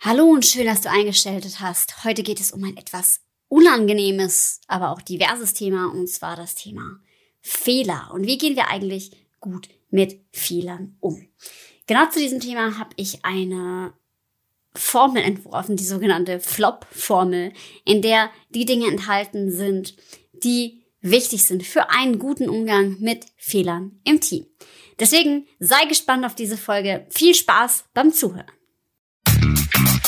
Hallo und schön, dass du eingestellt hast. Heute geht es um ein etwas unangenehmes, aber auch diverses Thema, und zwar das Thema Fehler. Und wie gehen wir eigentlich gut mit Fehlern um? Genau zu diesem Thema habe ich eine Formel entworfen, die sogenannte Flop-Formel, in der die Dinge enthalten sind, die wichtig sind für einen guten Umgang mit Fehlern im Team. Deswegen sei gespannt auf diese Folge. Viel Spaß beim Zuhören.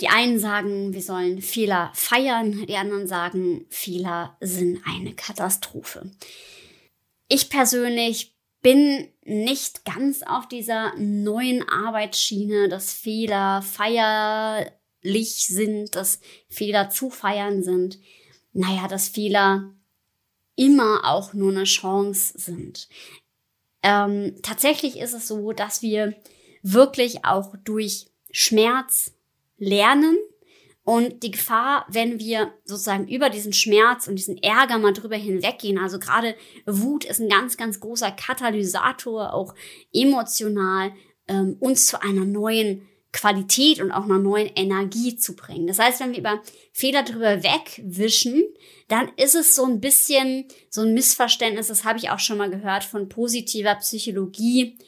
Die einen sagen, wir sollen Fehler feiern, die anderen sagen, Fehler sind eine Katastrophe. Ich persönlich bin nicht ganz auf dieser neuen Arbeitsschiene, dass Fehler feierlich sind, dass Fehler zu feiern sind. Naja, dass Fehler immer auch nur eine Chance sind. Ähm, tatsächlich ist es so, dass wir wirklich auch durch Schmerz, lernen. Und die Gefahr, wenn wir sozusagen über diesen Schmerz und diesen Ärger mal drüber hinweggehen, also gerade Wut ist ein ganz, ganz großer Katalysator, auch emotional, ähm, uns zu einer neuen Qualität und auch einer neuen Energie zu bringen. Das heißt, wenn wir über Fehler drüber wegwischen, dann ist es so ein bisschen so ein Missverständnis, das habe ich auch schon mal gehört von positiver Psychologie,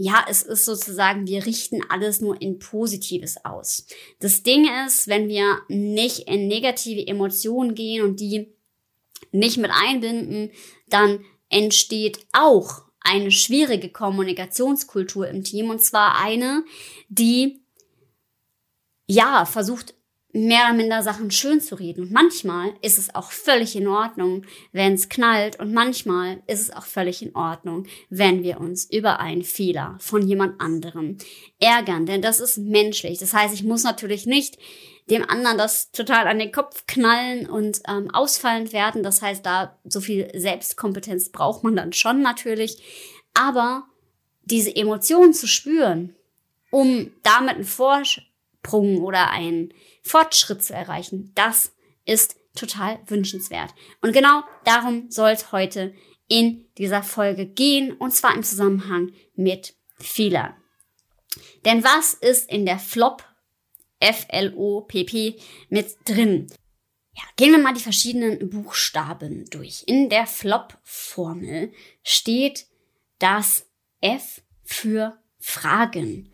ja, es ist sozusagen, wir richten alles nur in Positives aus. Das Ding ist, wenn wir nicht in negative Emotionen gehen und die nicht mit einbinden, dann entsteht auch eine schwierige Kommunikationskultur im Team und zwar eine, die ja versucht mehr oder minder Sachen schön zu reden. Und manchmal ist es auch völlig in Ordnung, wenn es knallt. Und manchmal ist es auch völlig in Ordnung, wenn wir uns über einen Fehler von jemand anderem ärgern. Denn das ist menschlich. Das heißt, ich muss natürlich nicht dem anderen das total an den Kopf knallen und ähm, ausfallend werden. Das heißt, da so viel Selbstkompetenz braucht man dann schon natürlich. Aber diese Emotionen zu spüren, um damit einen Vorsprung oder einen Fortschritt zu erreichen. Das ist total wünschenswert. Und genau darum soll es heute in dieser Folge gehen, und zwar im Zusammenhang mit Fehlern. Denn was ist in der Flop, F-L-O-P-P, mit drin? Ja, gehen wir mal die verschiedenen Buchstaben durch. In der Flop-Formel steht das F für Fragen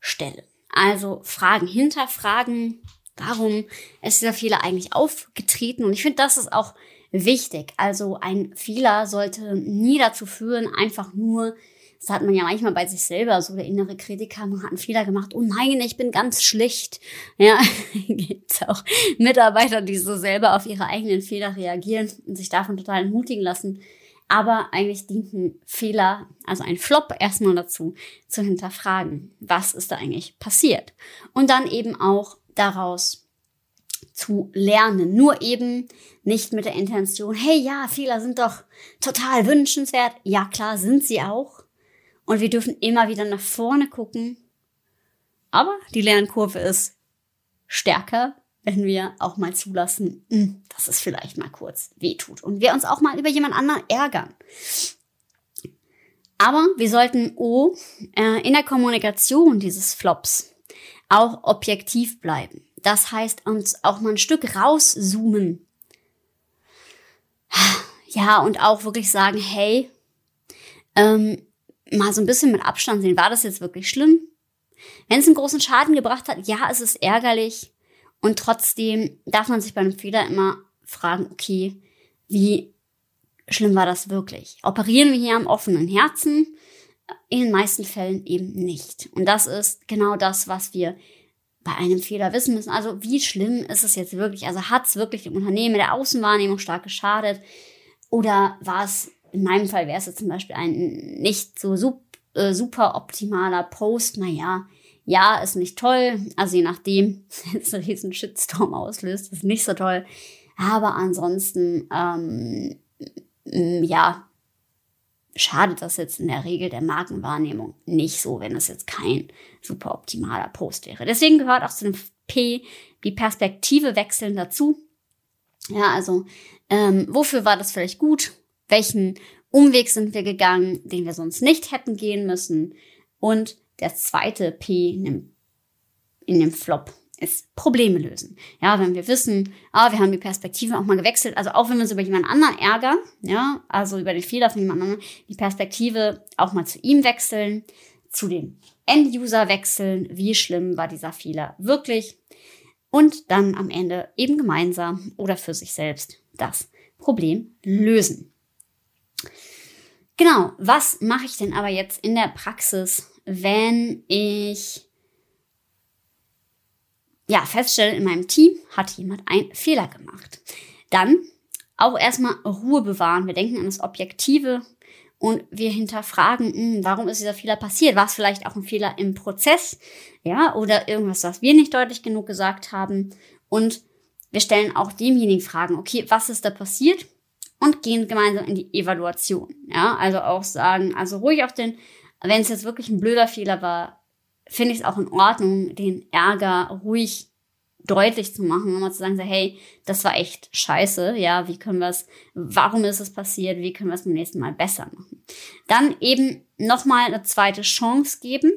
stellen. Also Fragen hinterfragen, warum ist dieser Fehler eigentlich aufgetreten? Und ich finde, das ist auch wichtig. Also ein Fehler sollte nie dazu führen, einfach nur, das hat man ja manchmal bei sich selber, so der innere Kritiker, man hat einen Fehler gemacht, oh nein, ich bin ganz schlecht. Ja, gibt's auch Mitarbeiter, die so selber auf ihre eigenen Fehler reagieren und sich davon total entmutigen lassen. Aber eigentlich dienten Fehler, also ein Flop, erstmal dazu, zu hinterfragen, was ist da eigentlich passiert. Und dann eben auch daraus zu lernen. Nur eben nicht mit der Intention, hey ja, Fehler sind doch total wünschenswert. Ja, klar, sind sie auch. Und wir dürfen immer wieder nach vorne gucken. Aber die Lernkurve ist stärker wenn wir auch mal zulassen, hm, dass es vielleicht mal kurz wehtut und wir uns auch mal über jemand anderen ärgern. Aber wir sollten O äh, in der Kommunikation dieses Flops auch objektiv bleiben. Das heißt, uns auch mal ein Stück rauszoomen. Ja, und auch wirklich sagen, hey, ähm, mal so ein bisschen mit Abstand sehen, war das jetzt wirklich schlimm? Wenn es einen großen Schaden gebracht hat, ja, es ist ärgerlich. Und trotzdem darf man sich bei einem Fehler immer fragen, okay, wie schlimm war das wirklich? Operieren wir hier am offenen Herzen? In den meisten Fällen eben nicht. Und das ist genau das, was wir bei einem Fehler wissen müssen. Also wie schlimm ist es jetzt wirklich? Also hat es wirklich dem Unternehmen der Außenwahrnehmung stark geschadet? Oder war es, in meinem Fall wäre es jetzt zum Beispiel ein nicht so äh, super optimaler Post? Naja, ja, ist nicht toll. Also je nachdem, wenn es einen riesen Shitstorm auslöst, ist nicht so toll. Aber ansonsten, ähm, ja, schadet das jetzt in der Regel der Markenwahrnehmung nicht so, wenn es jetzt kein super optimaler Post wäre. Deswegen gehört auch zu dem P die Perspektive wechseln dazu. Ja, also ähm, wofür war das vielleicht gut? Welchen Umweg sind wir gegangen, den wir sonst nicht hätten gehen müssen? Und der zweite P in dem Flop ist Probleme lösen. Ja, wenn wir wissen, ah, wir haben die Perspektive auch mal gewechselt, also auch wenn wir uns über jemand anderen ärgern, ja, also über den Fehler von jemand anderem, die Perspektive auch mal zu ihm wechseln, zu dem End-User wechseln, wie schlimm war dieser Fehler wirklich und dann am Ende eben gemeinsam oder für sich selbst das Problem lösen. Genau, was mache ich denn aber jetzt in der Praxis, wenn ich ja, feststelle, in meinem Team hat jemand einen Fehler gemacht. Dann auch erstmal Ruhe bewahren. Wir denken an das Objektive und wir hinterfragen, hm, warum ist dieser Fehler passiert? War es vielleicht auch ein Fehler im Prozess? Ja, oder irgendwas, was wir nicht deutlich genug gesagt haben? Und wir stellen auch demjenigen Fragen, okay, was ist da passiert? Und gehen gemeinsam in die Evaluation. Ja, also auch sagen, also ruhig auf den, wenn es jetzt wirklich ein blöder Fehler war, finde ich es auch in Ordnung, den Ärger ruhig deutlich zu machen, mal zu sagen, so, hey, das war echt scheiße, ja, wie können wir es, warum ist es passiert, wie können wir es beim nächsten Mal besser machen. Dann eben nochmal eine zweite Chance geben,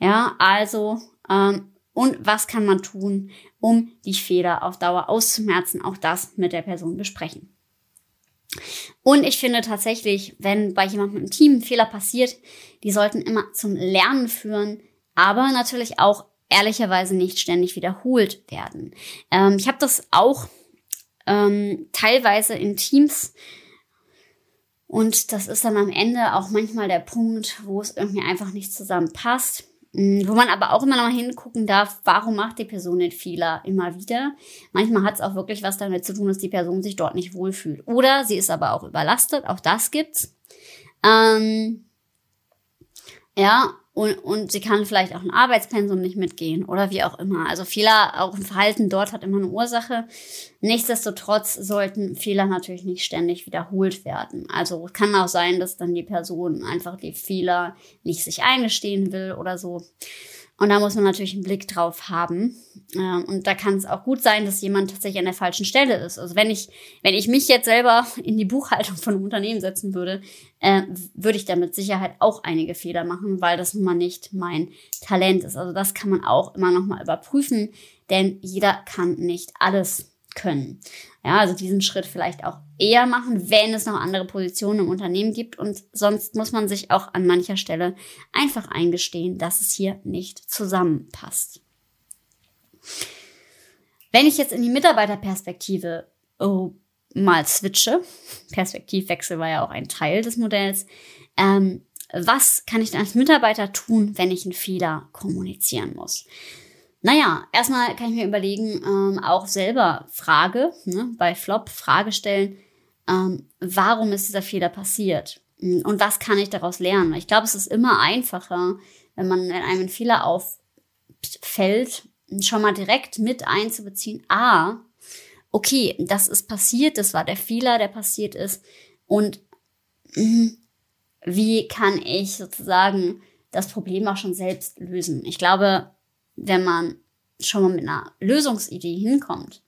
ja, also, ähm, und was kann man tun, um die Fehler auf Dauer auszumerzen, auch das mit der Person besprechen. Und ich finde tatsächlich, wenn bei jemandem im Team ein Fehler passiert, die sollten immer zum Lernen führen, aber natürlich auch ehrlicherweise nicht ständig wiederholt werden. Ähm, ich habe das auch ähm, teilweise in Teams und das ist dann am Ende auch manchmal der Punkt, wo es irgendwie einfach nicht zusammenpasst. Mm, wo man aber auch immer noch mal hingucken darf, warum macht die Person den Fehler immer wieder. Manchmal hat es auch wirklich was damit zu tun, dass die Person sich dort nicht wohlfühlt. Oder sie ist aber auch überlastet, auch das gibt's. Ähm, ja, und, und sie kann vielleicht auch ein Arbeitspensum nicht mitgehen oder wie auch immer. Also Fehler, auch im Verhalten dort hat immer eine Ursache. Nichtsdestotrotz sollten Fehler natürlich nicht ständig wiederholt werden. Also kann auch sein, dass dann die Person einfach die Fehler nicht sich eingestehen will oder so. Und da muss man natürlich einen Blick drauf haben. Ähm, und da kann es auch gut sein, dass jemand tatsächlich an der falschen Stelle ist. Also wenn ich, wenn ich mich jetzt selber in die Buchhaltung von einem Unternehmen setzen würde, äh, würde ich da mit Sicherheit auch einige Fehler machen, weil das nun mal nicht mein Talent ist. Also das kann man auch immer noch mal überprüfen, denn jeder kann nicht alles können. Ja, also diesen Schritt vielleicht auch eher machen, wenn es noch andere Positionen im Unternehmen gibt. Und sonst muss man sich auch an mancher Stelle einfach eingestehen, dass es hier nicht zusammenpasst. Wenn ich jetzt in die Mitarbeiterperspektive oh, mal switche, Perspektivwechsel war ja auch ein Teil des Modells, ähm, was kann ich dann als Mitarbeiter tun, wenn ich einen Fehler kommunizieren muss? Naja, erstmal kann ich mir überlegen, ähm, auch selber Frage, ne, bei Flop Frage stellen, ähm, warum ist dieser Fehler passiert? Hm, und was kann ich daraus lernen? Ich glaube, es ist immer einfacher, wenn man in einem Fehler auffällt, schon mal direkt mit einzubeziehen, ah, okay, das ist passiert, das war der Fehler, der passiert ist. Und mh, wie kann ich sozusagen das Problem auch schon selbst lösen? Ich glaube, wenn man schon mal mit einer Lösungsidee hinkommt,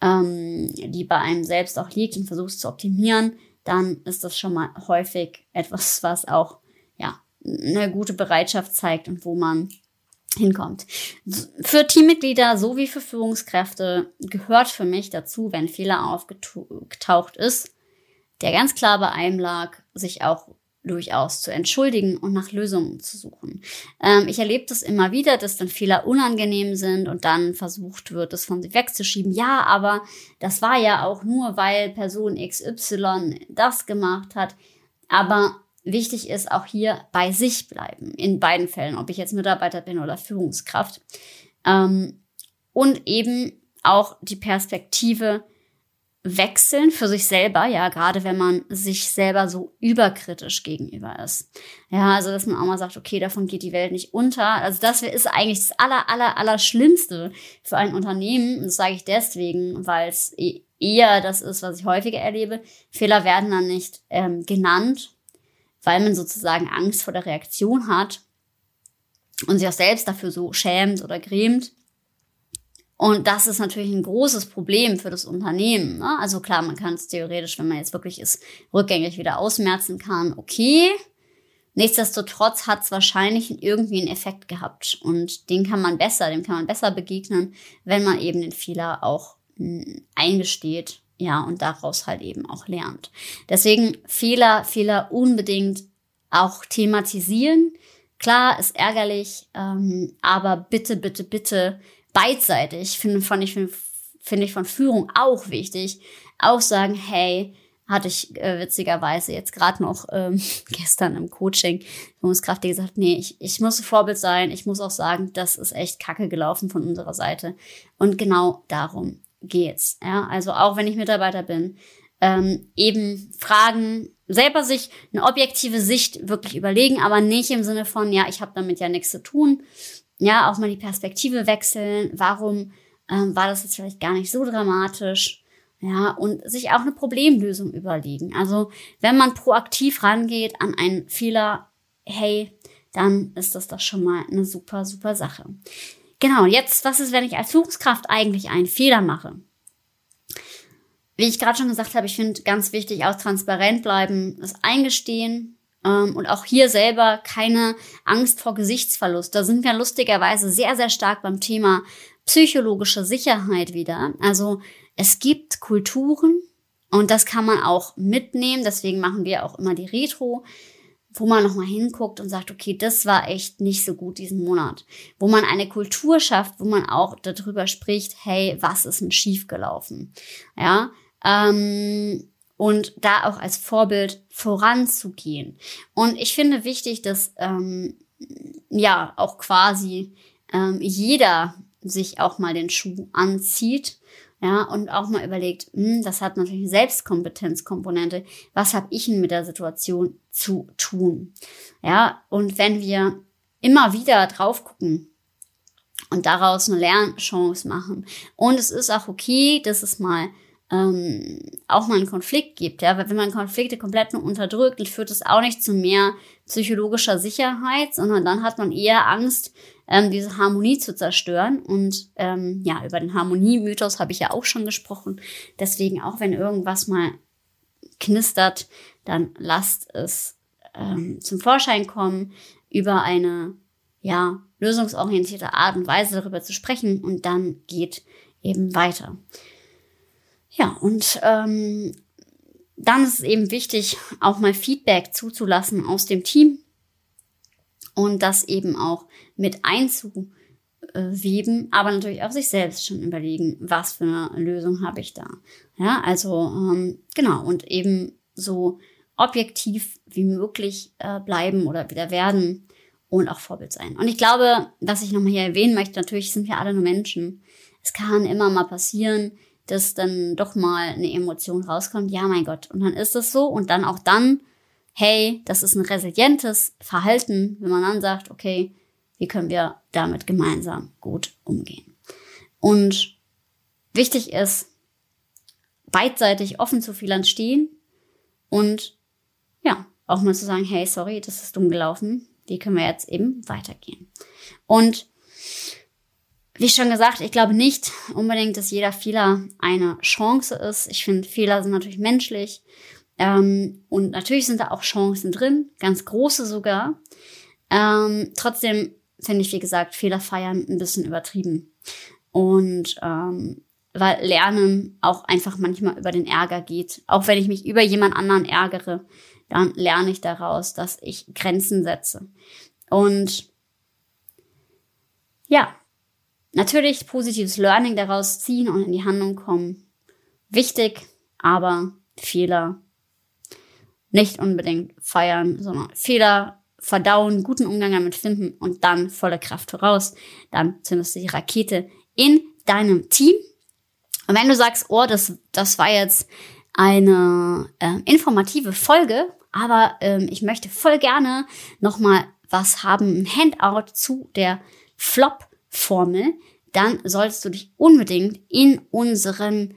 ähm, die bei einem selbst auch liegt und versucht zu optimieren, dann ist das schon mal häufig etwas, was auch ja eine gute Bereitschaft zeigt und wo man hinkommt. Für Teammitglieder sowie für Führungskräfte gehört für mich dazu, wenn Fehler aufgetaucht ist, der ganz klar bei einem lag, sich auch durchaus zu entschuldigen und nach Lösungen zu suchen. Ähm, ich erlebe das immer wieder, dass dann Fehler unangenehm sind und dann versucht wird, das von sich wegzuschieben. Ja, aber das war ja auch nur, weil Person XY das gemacht hat. Aber wichtig ist auch hier bei sich bleiben, in beiden Fällen, ob ich jetzt Mitarbeiter bin oder Führungskraft. Ähm, und eben auch die Perspektive, wechseln für sich selber, ja, gerade wenn man sich selber so überkritisch gegenüber ist. Ja, also dass man auch mal sagt, okay, davon geht die Welt nicht unter. Also das ist eigentlich das aller, aller, aller Schlimmste für ein Unternehmen. Das sage ich deswegen, weil es eher das ist, was ich häufiger erlebe. Fehler werden dann nicht ähm, genannt, weil man sozusagen Angst vor der Reaktion hat und sich auch selbst dafür so schämt oder grämt. Und das ist natürlich ein großes Problem für das Unternehmen. Ne? Also klar, man kann es theoretisch, wenn man jetzt wirklich es rückgängig wieder ausmerzen kann, okay. Nichtsdestotrotz hat es wahrscheinlich irgendwie einen Effekt gehabt. Und den kann man besser, dem kann man besser begegnen, wenn man eben den Fehler auch hm, eingesteht, ja, und daraus halt eben auch lernt. Deswegen Fehler, Fehler unbedingt auch thematisieren. Klar, ist ärgerlich, ähm, aber bitte, bitte, bitte beidseitig, finde fand ich, finde find ich von Führung auch wichtig, auch sagen, hey, hatte ich äh, witzigerweise jetzt gerade noch ähm, gestern im Coaching Führungskraft, die gesagt, nee, ich, ich muss Vorbild sein, ich muss auch sagen, das ist echt kacke gelaufen von unserer Seite. Und genau darum geht's. Ja, also auch wenn ich Mitarbeiter bin, ähm, eben Fragen, selber sich eine objektive Sicht wirklich überlegen, aber nicht im Sinne von, ja, ich habe damit ja nichts zu tun, ja, auch mal die Perspektive wechseln. Warum ähm, war das jetzt vielleicht gar nicht so dramatisch? Ja, und sich auch eine Problemlösung überlegen. Also, wenn man proaktiv rangeht an einen Fehler, hey, dann ist das doch schon mal eine super, super Sache. Genau, jetzt, was ist, wenn ich als Führungskraft eigentlich einen Fehler mache? Wie ich gerade schon gesagt habe, ich finde ganz wichtig, auch transparent bleiben, das eingestehen, und auch hier selber keine Angst vor Gesichtsverlust. Da sind wir lustigerweise sehr, sehr stark beim Thema psychologische Sicherheit wieder. Also es gibt Kulturen und das kann man auch mitnehmen. Deswegen machen wir auch immer die Retro, wo man nochmal hinguckt und sagt, okay, das war echt nicht so gut diesen Monat. Wo man eine Kultur schafft, wo man auch darüber spricht, hey, was ist denn schiefgelaufen? Ja, ähm, und da auch als Vorbild voranzugehen. Und ich finde wichtig, dass ähm, ja auch quasi ähm, jeder sich auch mal den Schuh anzieht. Ja, und auch mal überlegt, hm, das hat natürlich eine Selbstkompetenzkomponente. Was habe ich denn mit der Situation zu tun? Ja, und wenn wir immer wieder drauf gucken, und daraus eine Lernchance machen. Und es ist auch okay, dass es mal ähm, auch mal einen Konflikt gibt. Ja? Weil wenn man Konflikte komplett nur unterdrückt, dann führt es auch nicht zu mehr psychologischer Sicherheit, sondern dann hat man eher Angst, ähm, diese Harmonie zu zerstören. Und ähm, ja, über den Harmonie-Mythos habe ich ja auch schon gesprochen. Deswegen, auch wenn irgendwas mal knistert, dann lasst es ähm, zum Vorschein kommen, über eine ja, lösungsorientierte Art und Weise darüber zu sprechen und dann geht eben weiter. Ja, und ähm, dann ist es eben wichtig, auch mal Feedback zuzulassen aus dem Team und das eben auch mit einzuweben, aber natürlich auch sich selbst schon überlegen, was für eine Lösung habe ich da. Ja, also ähm, genau und eben so objektiv wie möglich äh, bleiben oder wieder werden und auch Vorbild sein. Und ich glaube, was ich nochmal hier erwähnen möchte, natürlich sind wir alle nur Menschen. Es kann immer mal passieren, dass dann doch mal eine Emotion rauskommt, ja, mein Gott, und dann ist es so und dann auch dann, hey, das ist ein resilientes Verhalten, wenn man dann sagt, okay, wie können wir damit gemeinsam gut umgehen. Und wichtig ist, beidseitig offen zu Fehlern stehen und ja, auch mal zu sagen, hey, sorry, das ist dumm gelaufen, wie können wir jetzt eben weitergehen. Und wie schon gesagt, ich glaube nicht unbedingt, dass jeder Fehler eine Chance ist. Ich finde, Fehler sind natürlich menschlich. Ähm, und natürlich sind da auch Chancen drin, ganz große sogar. Ähm, trotzdem finde ich, wie gesagt, Fehler feiern ein bisschen übertrieben. Und ähm, weil Lernen auch einfach manchmal über den Ärger geht. Auch wenn ich mich über jemand anderen ärgere, dann lerne ich daraus, dass ich Grenzen setze. Und ja, Natürlich positives Learning daraus ziehen und in die Handlung kommen. Wichtig, aber Fehler nicht unbedingt feiern, sondern Fehler verdauen, guten Umgang damit finden und dann volle Kraft voraus. Dann zündest du die Rakete in deinem Team. Und wenn du sagst, oh, das, das war jetzt eine äh, informative Folge, aber ähm, ich möchte voll gerne nochmal was haben, ein Handout zu der Flop Formel, dann solltest du dich unbedingt in unseren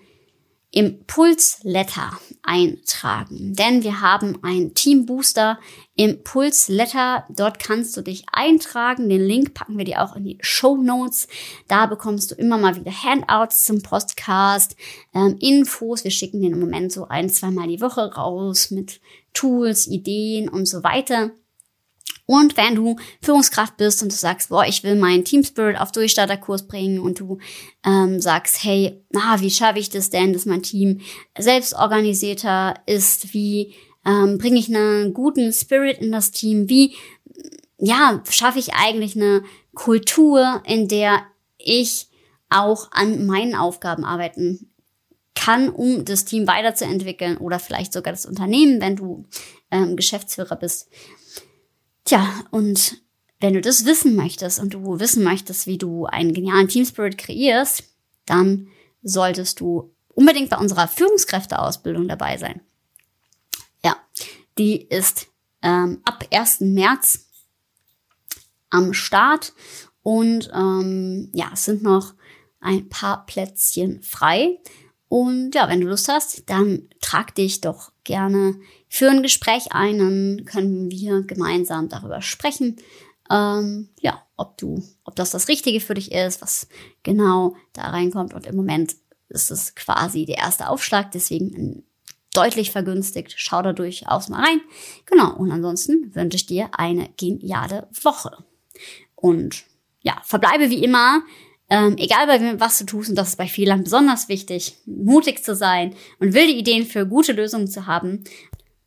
Impulsletter eintragen, denn wir haben ein Team Booster Impulsletter. Dort kannst du dich eintragen. Den Link packen wir dir auch in die Show Notes. Da bekommst du immer mal wieder Handouts zum Podcast, ähm, Infos. Wir schicken den im Moment so ein, zweimal die Woche raus mit Tools, Ideen und so weiter. Und wenn du Führungskraft bist und du sagst, boah, ich will meinen Team Spirit auf Durchstarterkurs bringen und du ähm, sagst, hey, na, wie schaffe ich das denn, dass mein Team selbstorganisierter ist? Wie ähm, bringe ich einen guten Spirit in das Team? Wie, ja, schaffe ich eigentlich eine Kultur, in der ich auch an meinen Aufgaben arbeiten kann, um das Team weiterzuentwickeln oder vielleicht sogar das Unternehmen, wenn du ähm, Geschäftsführer bist. Tja, und wenn du das wissen möchtest und du wissen möchtest, wie du einen genialen Team Spirit kreierst, dann solltest du unbedingt bei unserer Führungskräfteausbildung dabei sein. Ja, die ist ähm, ab 1. März am Start und ähm, ja, es sind noch ein paar Plätzchen frei. Und ja, wenn du Lust hast, dann trag dich doch gerne für ein Gespräch ein, dann können wir gemeinsam darüber sprechen, ähm, ja, ob du, ob das das Richtige für dich ist, was genau da reinkommt. Und im Moment ist es quasi der erste Aufschlag, deswegen deutlich vergünstigt. Schau da durchaus mal rein. Genau. Und ansonsten wünsche ich dir eine geniale Woche. Und ja, verbleibe wie immer ähm, egal bei was du tust, und das ist bei Fehlern besonders wichtig, mutig zu sein und wilde Ideen für gute Lösungen zu haben.